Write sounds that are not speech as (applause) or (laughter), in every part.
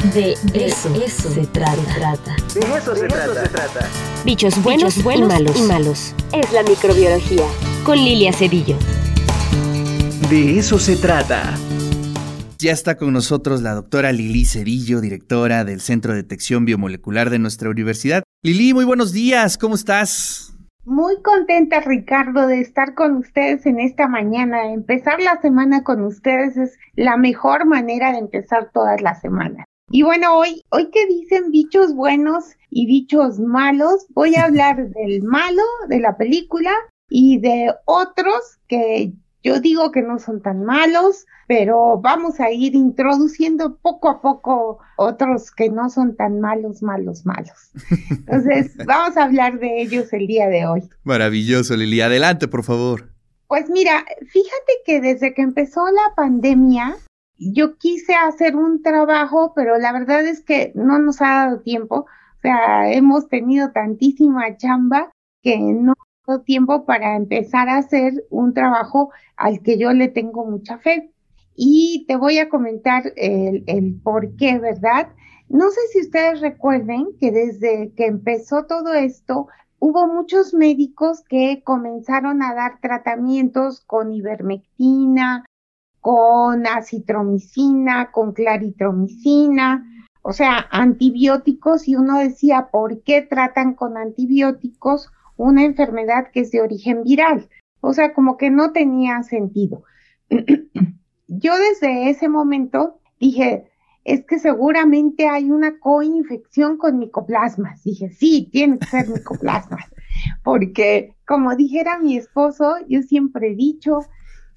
De eso, se, trata. De eso, se, trata. Bichos buenos, buenos y, malos. y malos. Es la microbiología. Con Lilia Cedillo. De eso se trata. Ya está con nosotros la doctora Lili Cedillo, directora del Centro de Detección Biomolecular de nuestra universidad. Lili, muy buenos días, ¿cómo estás? Muy contenta, Ricardo, de estar con ustedes en esta mañana. Empezar la semana con ustedes es la mejor manera de empezar todas las semanas. Y bueno, hoy, hoy que dicen bichos buenos y bichos malos, voy a (laughs) hablar del malo de la película y de otros que yo digo que no son tan malos, pero vamos a ir introduciendo poco a poco otros que no son tan malos, malos, malos. Entonces, (laughs) vamos a hablar de ellos el día de hoy. Maravilloso, Lili. Adelante, por favor. Pues mira, fíjate que desde que empezó la pandemia, yo quise hacer un trabajo, pero la verdad es que no nos ha dado tiempo. O sea, hemos tenido tantísima chamba que no ha tiempo para empezar a hacer un trabajo al que yo le tengo mucha fe. Y te voy a comentar el, el por qué, ¿verdad? No sé si ustedes recuerden que desde que empezó todo esto, hubo muchos médicos que comenzaron a dar tratamientos con ivermectina, con acitromicina, con claritromicina, o sea, antibióticos y uno decía, ¿por qué tratan con antibióticos una enfermedad que es de origen viral? O sea, como que no tenía sentido. (clears throat) Yo desde ese momento dije, es que seguramente hay una coinfección con micoplasmas. Dije, sí, tiene que ser micoplasmas, (laughs) porque como dijera mi esposo, yo siempre he dicho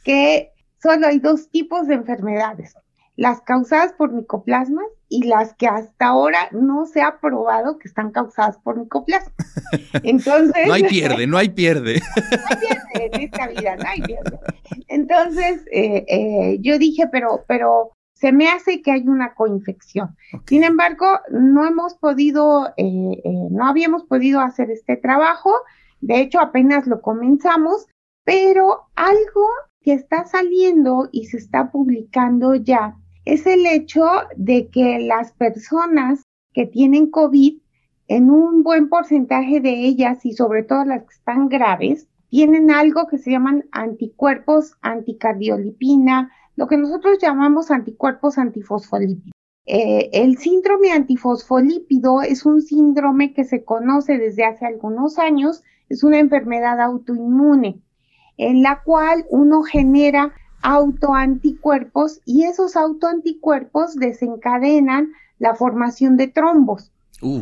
que solo hay dos tipos de enfermedades, las causadas por micoplasmas y las que hasta ahora no se ha probado que están causadas por micoplasmas. (laughs) Entonces... no hay pierde, no hay pierde. (laughs) no hay pierde en esta vida, no hay pierde. Entonces, eh, eh, yo dije, pero, pero se me hace que hay una coinfección. Sin embargo, no hemos podido, eh, no habíamos podido hacer este trabajo. De hecho, apenas lo comenzamos, pero algo que está saliendo y se está publicando ya es el hecho de que las personas que tienen COVID, en un buen porcentaje de ellas y sobre todo las que están graves, tienen algo que se llaman anticuerpos anticardiolipina, lo que nosotros llamamos anticuerpos antifosfolípidos. Eh, el síndrome antifosfolípido es un síndrome que se conoce desde hace algunos años, es una enfermedad autoinmune en la cual uno genera autoanticuerpos y esos autoanticuerpos desencadenan la formación de trombos.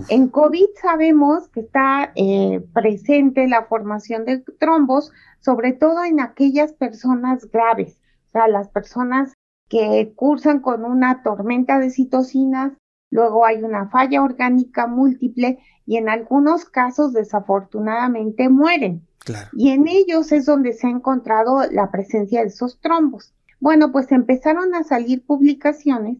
En COVID sabemos que está eh, presente la formación de trombos, sobre todo en aquellas personas graves, o sea, las personas que cursan con una tormenta de citocinas, luego hay una falla orgánica múltiple y en algunos casos desafortunadamente mueren. Y en ellos es donde se ha encontrado la presencia de esos trombos. Bueno, pues empezaron a salir publicaciones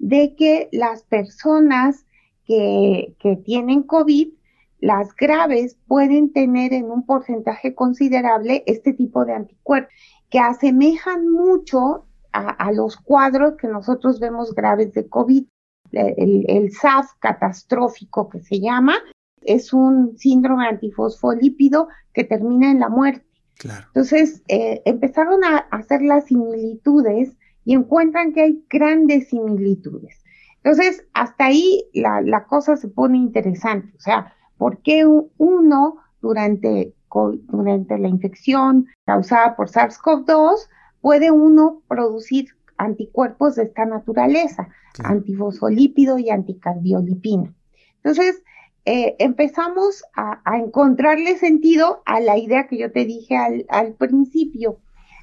de que las personas que, que tienen COVID, las graves, pueden tener en un porcentaje considerable este tipo de anticuerpos, que asemejan mucho a, los cuadros que nosotros vemos graves de COVID. El, el SAF catastrófico que se llama, es un síndrome antifosfolípido que termina en la muerte. Entonces, eh, empezaron a hacer las similitudes y encuentran que hay grandes similitudes. Entonces, hasta ahí la, la cosa se pone interesante. O sea, ¿por qué uno durante, durante la infección causada por SARS-CoV-2 puede uno producir anticuerpos de esta naturaleza, antifosfolípido y anticardiolipina? Entonces, eh, empezamos a, encontrarle sentido a la idea que yo te dije al, principio.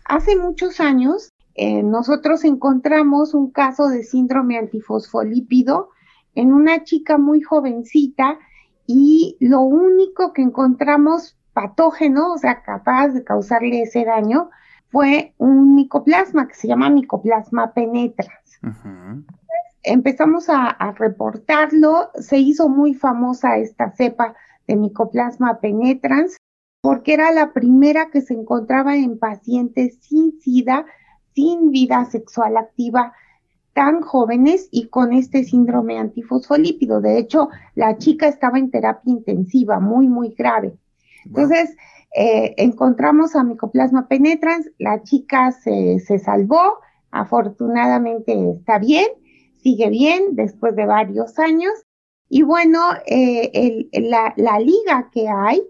Hace muchos años, eh, nosotros encontramos un caso de síndrome antifosfolípido en una chica muy jovencita y lo único que encontramos patógeno, o sea, capaz de causarle ese daño, fue un micoplasma que se llama micoplasma penetrans empezamos a, reportarlo, se hizo muy famosa esta cepa de Mycoplasma penetrans porque era la primera que se encontraba en pacientes sin SIDA, sin vida sexual activa, tan jóvenes y con este síndrome antifosfolípido. De hecho, la chica estaba en terapia intensiva, muy, muy grave. Entonces, eh, encontramos a Mycoplasma penetrans, la chica se, salvó, afortunadamente está bien, sigue bien después de varios años. Y bueno, eh, la, la liga que hay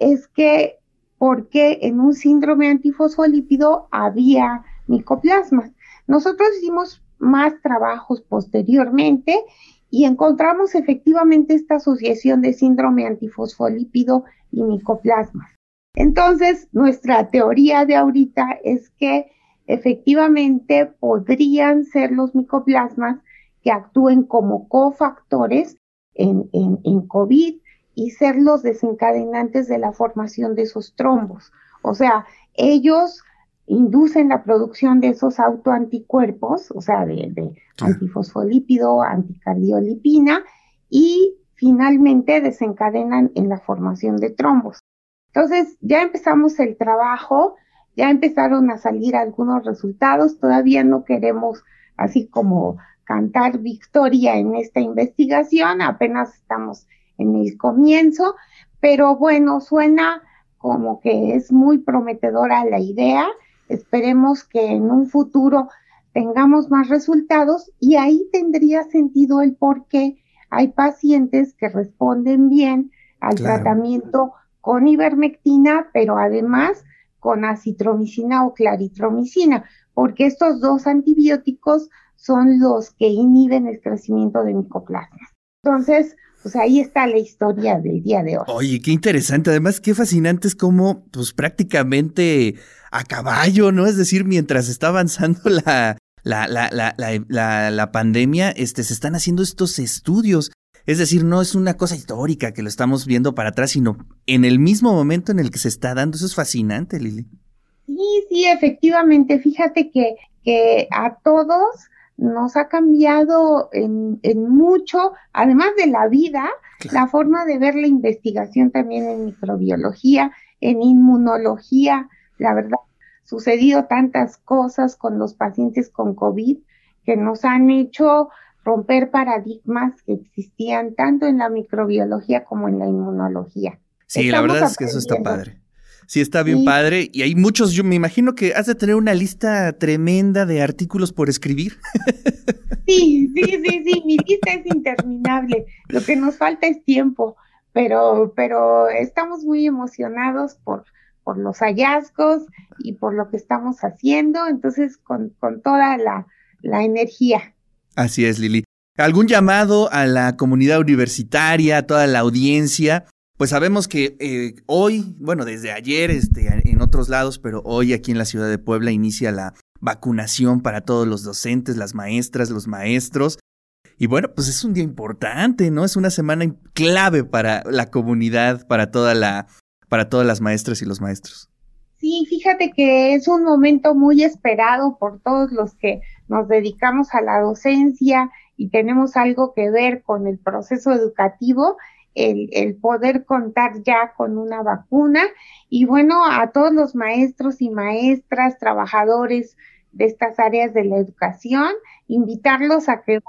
es que porque en un síndrome antifosfolípido había micoplasmas. Nosotros hicimos más trabajos posteriormente y encontramos efectivamente esta asociación de síndrome antifosfolípido y micoplasmas. Entonces, nuestra teoría de ahorita es que efectivamente podrían ser los micoplasmas que actúen como cofactores en, en, en COVID y ser los desencadenantes de la formación de esos trombos. O sea, ellos inducen la producción de esos autoanticuerpos, o sea, de, antifosfolípido, anticardiolipina, y finalmente desencadenan en la formación de trombos. Entonces, ya empezamos el trabajo, ya empezaron a salir algunos resultados, todavía no queremos así como cantar victoria en esta investigación, apenas estamos en el comienzo, pero bueno, suena como que es muy prometedora la idea. Esperemos que en un futuro tengamos más resultados y ahí tendría sentido el por qué hay pacientes que responden bien al tratamiento con ivermectina, pero además con acitromicina o claritromicina, porque estos dos antibióticos son los que inhiben el crecimiento de micoplasmas. Entonces, pues ahí está la historia del día de hoy. Oye, qué interesante. Además, qué fascinante es cómo, pues prácticamente a caballo, ¿no? Es decir, mientras está avanzando (laughs) la, la, la, la, la, pandemia, este, se están haciendo estos estudios. Es decir, no es una cosa histórica que lo estamos viendo para atrás, sino en el mismo momento en el que se está dando. Eso es fascinante, Lili. Sí, sí, efectivamente. Fíjate que, que a todos nos ha cambiado en, en mucho, además de la vida, la forma de ver la investigación también en microbiología, en inmunología. La verdad, sucedido tantas cosas con los pacientes con COVID que nos han hecho romper paradigmas que existían tanto en la microbiología como en la inmunología. Sí, la verdad es que eso está padre. Sí, está bien padre. Y hay muchos, yo me imagino que has de tener una lista tremenda de artículos por escribir. (laughs) Sí, sí, sí, sí, mi lista es interminable. Lo que nos falta es tiempo, pero, pero estamos muy emocionados por, por los hallazgos y por lo que estamos haciendo, entonces con, con toda la, la energía. Así es, Lili. ¿Algún llamado a la comunidad universitaria, a toda la audiencia? Pues sabemos que eh, hoy, bueno, desde ayer este, en otros lados, pero hoy aquí en la ciudad de Puebla inicia la vacunación para todos los docentes, las maestras, los maestros. Y bueno, pues es un día importante, ¿no? Es una semana clave para la comunidad, para toda la, para todas las maestras y los maestros. Sí, fíjate que es un momento muy esperado por todos los que nos dedicamos a la docencia y tenemos algo que ver con el proceso educativo el, poder contar ya con una vacuna y bueno, a todos los maestros y maestras, trabajadores de estas áreas de la educación, invitarlos a que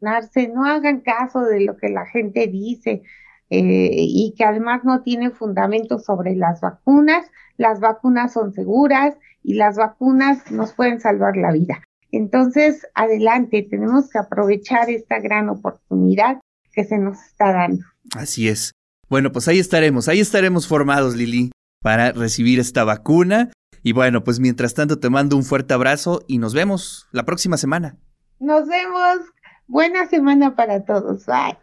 no hagan caso de lo que la gente dice eh, y que además no tiene fundamento sobre las vacunas. Las vacunas son seguras y las vacunas nos pueden salvar la vida. Entonces, adelante, tenemos que aprovechar esta gran oportunidad que se nos está dando. Así es. Bueno, pues ahí estaremos, ahí estaremos formados, Lili, para recibir esta vacuna. Y bueno, pues mientras tanto te mando un fuerte abrazo y nos vemos la próxima semana. Nos vemos. Buena semana para todos. Bye.